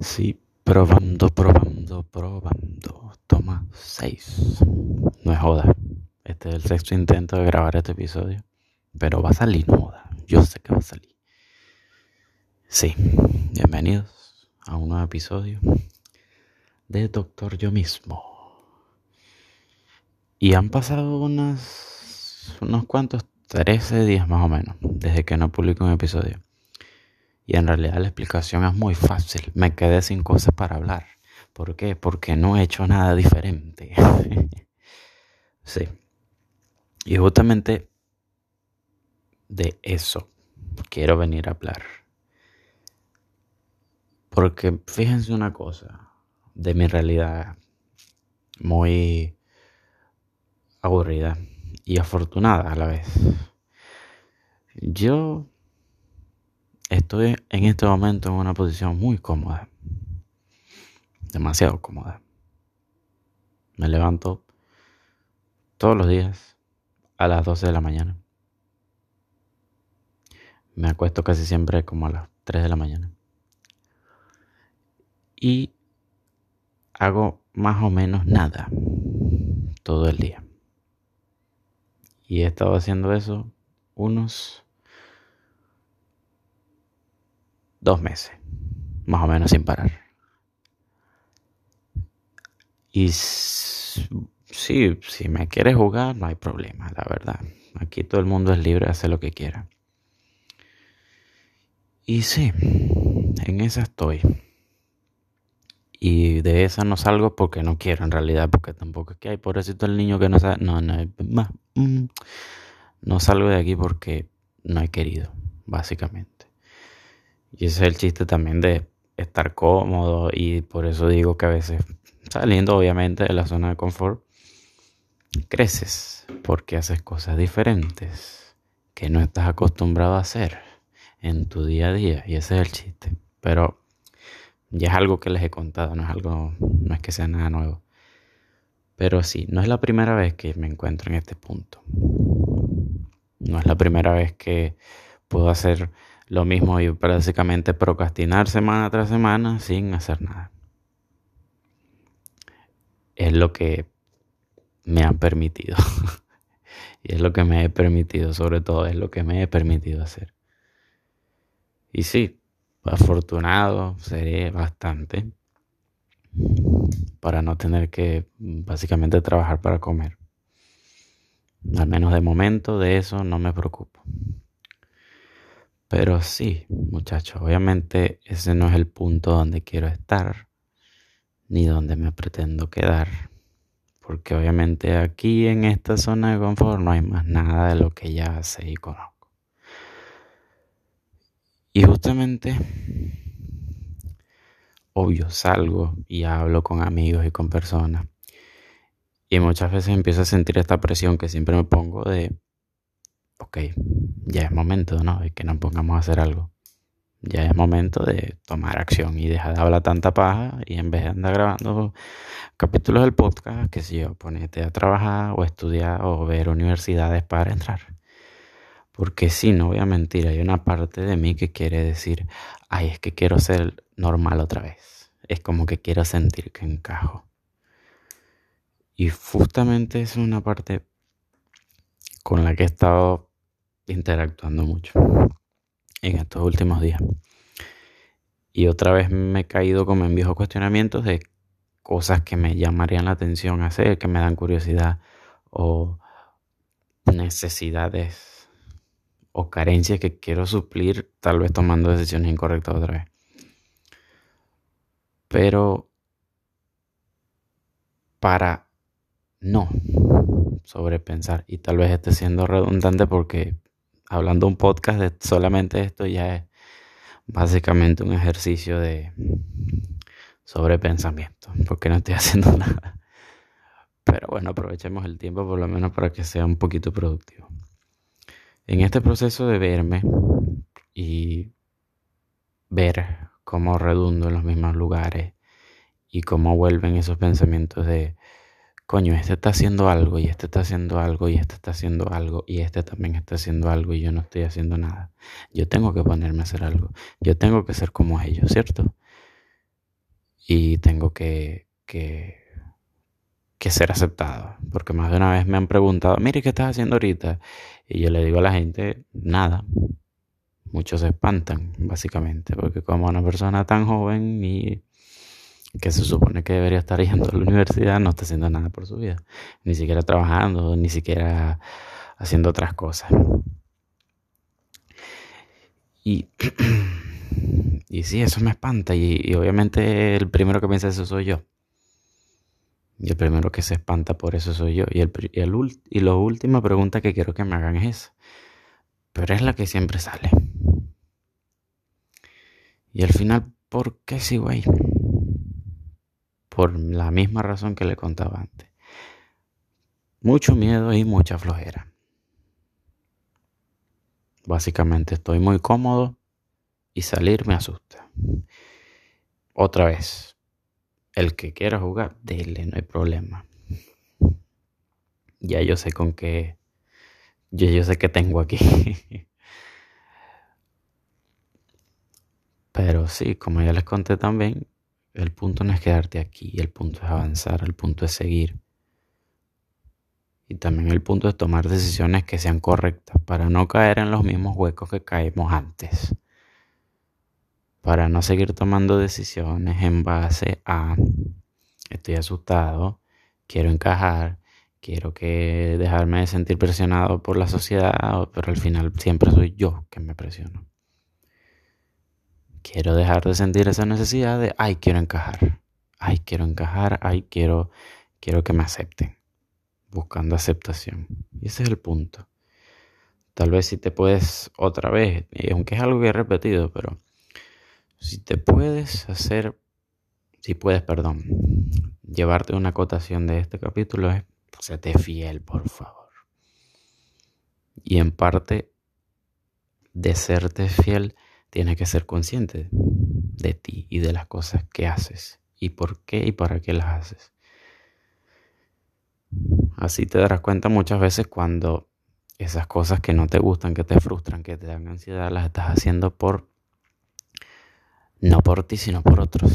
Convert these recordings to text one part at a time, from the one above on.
Sí, probando, probando, probando. Toma 6. No es joda. Este es el sexto intento de grabar este episodio. Pero va a salir, no joda. Yo sé que va a salir. Sí, bienvenidos a un nuevo episodio de Doctor Yo mismo. Y han pasado unas, unos cuantos, 13 días más o menos, desde que no publico un episodio. Y en realidad la explicación es muy fácil. Me quedé sin cosas para hablar. ¿Por qué? Porque no he hecho nada diferente. sí. Y justamente de eso quiero venir a hablar. Porque fíjense una cosa de mi realidad muy aburrida y afortunada a la vez. Yo Estoy en este momento en una posición muy cómoda. Demasiado cómoda. Me levanto todos los días a las 12 de la mañana. Me acuesto casi siempre como a las 3 de la mañana. Y hago más o menos nada todo el día. Y he estado haciendo eso unos dos meses, más o menos sin parar. Y sí, si me quieres jugar, no hay problema, la verdad. Aquí todo el mundo es libre de hacer lo que quiera. Y sí, en esa estoy. Y de esa no salgo porque no quiero en realidad, porque tampoco es que hay pobrecito el niño que no sabe. No, no, mm, no salgo de aquí porque no he querido, básicamente. Y ese es el chiste también de estar cómodo y por eso digo que a veces saliendo obviamente de la zona de confort, creces porque haces cosas diferentes que no estás acostumbrado a hacer en tu día a día y ese es el chiste. Pero ya es algo que les he contado, no es algo, no es que sea nada nuevo. Pero sí, no es la primera vez que me encuentro en este punto. No es la primera vez que puedo hacer lo mismo y básicamente procrastinar semana tras semana sin hacer nada. Es lo que me han permitido. y es lo que me he permitido, sobre todo, es lo que me he permitido hacer. Y sí, afortunado seré bastante para no tener que básicamente trabajar para comer. Al menos de momento de eso no me preocupo. Pero sí, muchachos, obviamente ese no es el punto donde quiero estar, ni donde me pretendo quedar. Porque obviamente aquí en esta zona de confort no hay más nada de lo que ya sé y conozco. Y justamente, obvio, salgo y hablo con amigos y con personas. Y muchas veces empiezo a sentir esta presión que siempre me pongo de ok, ya es momento, ¿no? De que nos pongamos a hacer algo. Ya es momento de tomar acción y dejar de hablar tanta paja y en vez de andar grabando capítulos del podcast, que si yo, ponete a trabajar o estudiar o ver universidades para entrar. Porque si no voy a mentir, hay una parte de mí que quiere decir, ay, es que quiero ser normal otra vez. Es como que quiero sentir que encajo. Y justamente es una parte con la que he estado interactuando mucho en estos últimos días. Y otra vez me he caído como en viejos cuestionamientos de cosas que me llamarían la atención hacer, que me dan curiosidad o necesidades o carencias que quiero suplir, tal vez tomando decisiones incorrectas otra vez. Pero para no sobrepensar, y tal vez esté siendo redundante porque hablando un podcast solamente esto ya es básicamente un ejercicio de sobrepensamiento, porque no estoy haciendo nada. Pero bueno, aprovechemos el tiempo por lo menos para que sea un poquito productivo. En este proceso de verme y ver cómo redundo en los mismos lugares y cómo vuelven esos pensamientos de coño, este está haciendo algo y este está haciendo algo y este está haciendo algo y este también está haciendo algo y yo no estoy haciendo nada. Yo tengo que ponerme a hacer algo. Yo tengo que ser como ellos, ¿cierto? y tengo que, que, ser aceptado. Porque más de una vez me han preguntado, mire, ¿qué estás haciendo ahorita? Y yo le digo a la gente, nada. Muchos se espantan, básicamente, porque como una persona tan joven y que se supone que debería estar yendo a la universidad, no está haciendo nada por su vida. Ni siquiera trabajando, ni siquiera haciendo otras cosas. Y, y sí, eso me espanta. Y, obviamente el primero que piensa eso soy yo. Y el primero que se espanta por eso soy yo. Y, el, y, el, y la última pregunta que quiero que me hagan es esa. Pero es la que siempre sale. Y al final, ¿por qué sigo ahí? Por la misma razón que le contaba antes. Mucho miedo y mucha flojera. Básicamente estoy muy cómodo y salir me asusta. Otra vez, el que quiera jugar, dele, no hay problema. Ya yo sé con qué, ya yo sé que tengo aquí. Pero sí, como ya les conté también, el punto no es quedarte aquí, el punto es avanzar, el punto es seguir. Y también el punto es tomar decisiones que sean correctas para no caer en los mismos huecos que caímos antes. Para no seguir tomando decisiones en base a estoy asustado, quiero encajar, quiero que dejarme de sentir presionado por la sociedad, pero al final siempre soy yo que me presiono. Quiero dejar de sentir esa necesidad de ay, quiero encajar. Ay, quiero encajar, ay, quiero quiero que me acepten buscando aceptación. Y ese es el punto. Tal vez si te puedes otra vez, aunque es algo que he repetido, pero si te puedes hacer, si puedes, perdón, llevarte una acotación de este capítulo es, séte fiel, por favor. Y en parte de serte fiel, tienes que ser consciente de ti y de las cosas que haces y por qué y para qué las haces. Así te darás cuenta muchas veces cuando esas cosas que no te gustan, que te frustran, que te dan ansiedad, las estás haciendo por no por ti, sino por otros.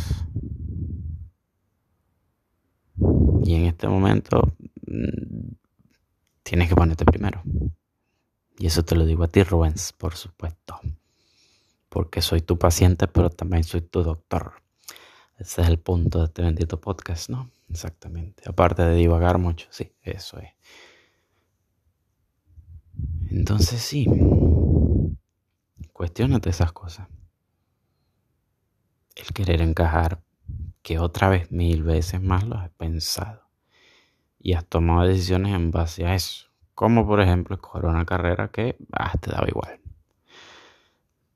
Y en este momento mm, tienes que ponerte primero. Y eso te lo digo a ti, Rubens, por supuesto. Porque soy tu paciente, pero también soy tu doctor. Ese es el punto de este bendito podcast, ¿no? Exactamente. Aparte de divagar mucho, sí, eso es. Entonces sí, cuestionate esas cosas. El querer encajar, que otra vez mil veces más lo has pensado. Y has tomado decisiones en base a eso. Como por ejemplo escoger una carrera que ah, te daba igual.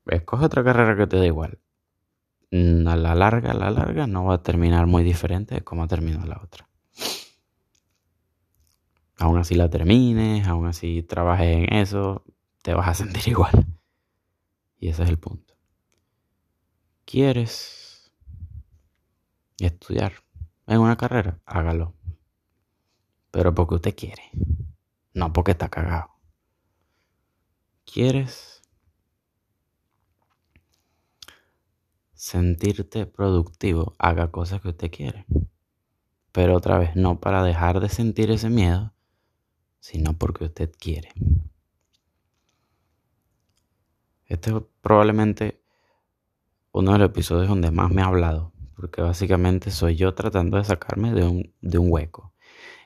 Escoge otra carrera que te da igual. Mm, a la larga, a la larga, no va a terminar muy diferente de cómo ha terminado la otra. Aún así la termines, aún así trabajes en eso, te vas a sentir igual. Y ese es el punto. ¿Quieres estudiar en una carrera? Hágalo. Pero porque usted quiere, no porque está cagado. ¿Quieres sentirte productivo, haga cosas que usted quiere. Pero otra vez, no para dejar de sentir ese miedo, sino porque usted quiere. Este es probablemente uno de los episodios donde más me ha hablado, porque básicamente soy yo tratando de sacarme de un, de un hueco.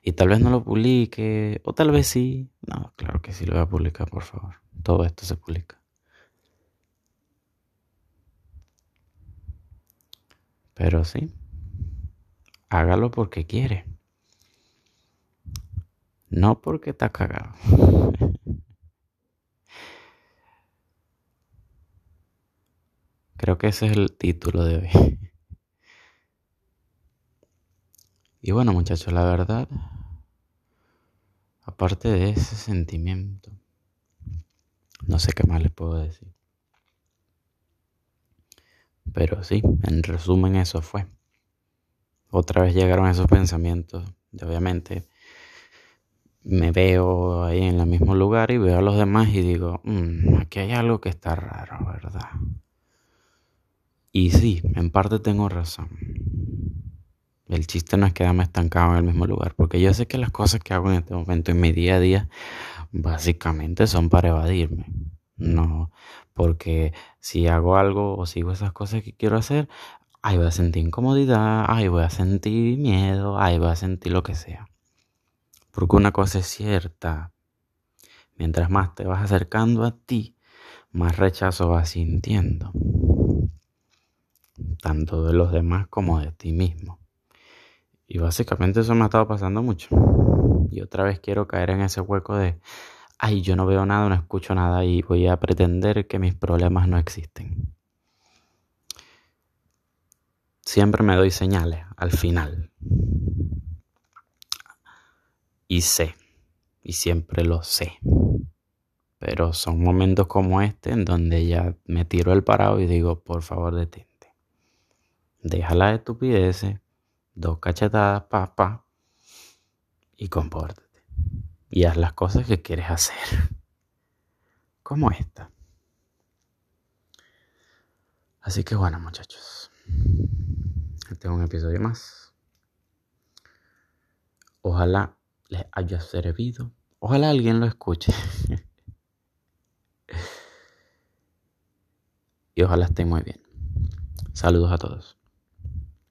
Y tal vez no lo publique, o tal vez sí. No, claro que sí lo voy a publicar, por favor. Todo esto se publica. Pero sí, hágalo porque quiere. No porque está cagado. Creo que ese es el título de hoy. Y bueno muchachos, la verdad, aparte de ese sentimiento, no sé qué más les puedo decir. Pero sí, en resumen eso fue. Otra vez llegaron esos pensamientos de obviamente me veo ahí en el mismo lugar y veo a los demás y digo, mm, aquí hay algo que está raro, ¿verdad? Y sí, en parte tengo razón. El chiste no es quedarme estancado en el mismo lugar, porque yo sé que las cosas que hago en este momento en mi día a día básicamente son para evadirme. No, porque si hago algo o sigo esas cosas que quiero hacer, ahí voy a sentir incomodidad, ahí voy a sentir miedo, ahí voy a sentir lo que sea. Porque una cosa es cierta, mientras más te vas acercando a ti, más rechazo vas sintiendo, tanto de los demás como de ti mismo. Y básicamente eso me ha estado pasando mucho. Y otra vez quiero caer en ese hueco de, ay, yo no veo nada, no escucho nada y voy a pretender que mis problemas no existen. Siempre me doy señales al final. Y sé, y siempre lo sé. Pero son momentos como este en donde ya me tiro el parado y digo, por favor, detente. Deja la estupidez, dos cachetadas, pa, pa, y compórtate y haz las cosas que quieres hacer. Como esta. Así que bueno, muchachos. Este es un episodio más. Ojalá les haya servido. Ojalá alguien lo escuche. y ojalá estén muy bien. Saludos a todos.